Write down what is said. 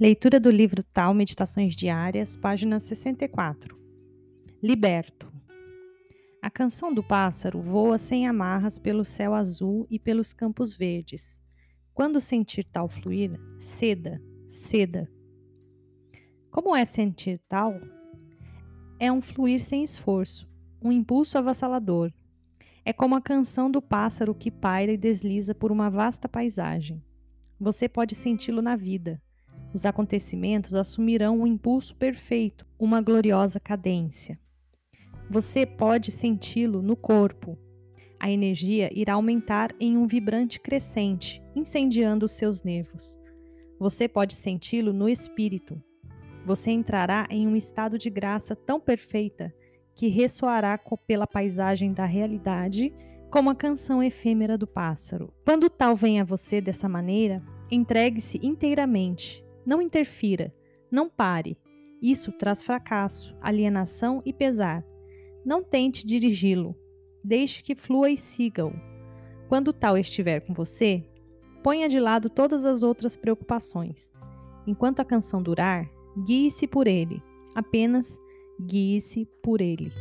Leitura do livro Tal Meditações Diárias, página 64. Liberto. A canção do pássaro voa sem amarras pelo céu azul e pelos campos verdes. Quando sentir tal fluir, ceda, ceda. Como é sentir tal? É um fluir sem esforço, um impulso avassalador. É como a canção do pássaro que paira e desliza por uma vasta paisagem. Você pode senti-lo na vida. Os acontecimentos assumirão um impulso perfeito, uma gloriosa cadência. Você pode senti-lo no corpo. A energia irá aumentar em um vibrante crescente, incendiando os seus nervos. Você pode senti-lo no espírito. Você entrará em um estado de graça tão perfeita que ressoará pela paisagem da realidade como a canção efêmera do pássaro. Quando tal vem a você dessa maneira, entregue-se inteiramente, não interfira, não pare. Isso traz fracasso, alienação e pesar. Não tente dirigi-lo. Deixe que flua e siga-o. Quando tal estiver com você, ponha de lado todas as outras preocupações. Enquanto a canção durar, guie-se por ele. Apenas guie-se por ele.